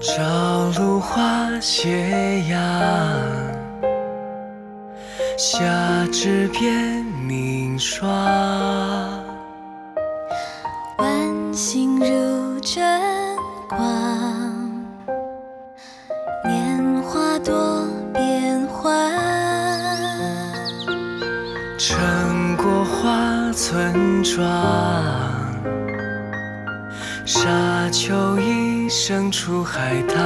朝露花斜阳，夏至便霜。晚星如真光，年华多变幻。撑过花村庄，沙丘一生出海棠。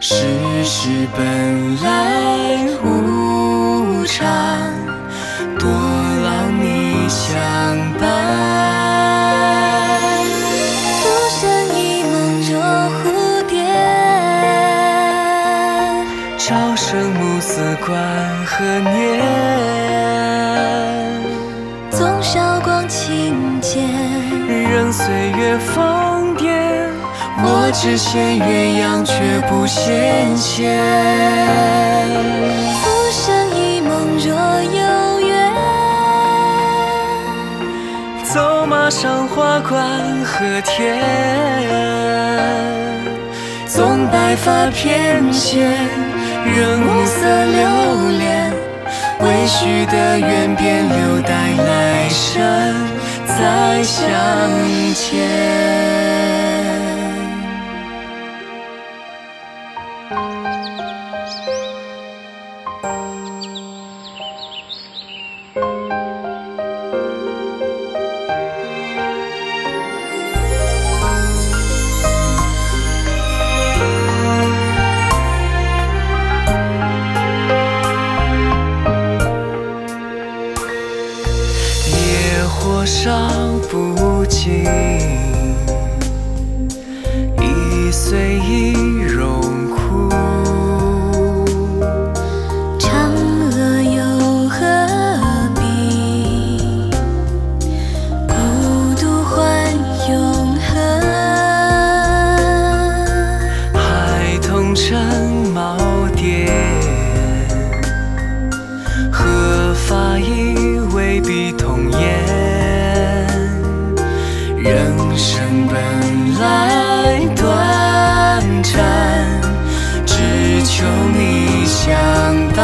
世事本来无常，朝生暮死关何年？纵韶光轻贱，任岁月疯癫，我只羡鸳鸯却不羡仙。浮生一梦若有缘，走马上花观和天，纵白发翩跹，仍暮色流连。未许的愿便留待来生再相见。火烧不尽，一岁一只求你相伴。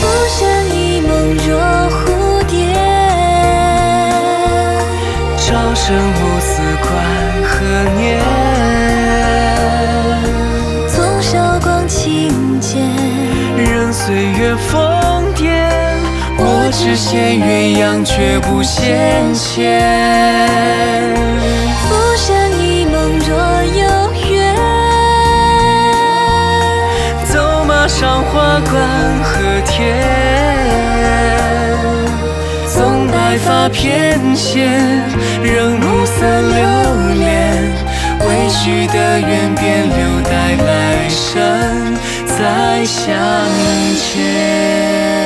浮生一梦若蝴蝶，朝生暮死关何年？纵韶光轻贱，任岁月疯癫，我只羡鸳鸯却不羡仙。上花冠和天，纵白发翩跹，仍暮色流连。未许的愿便留待来生再相见。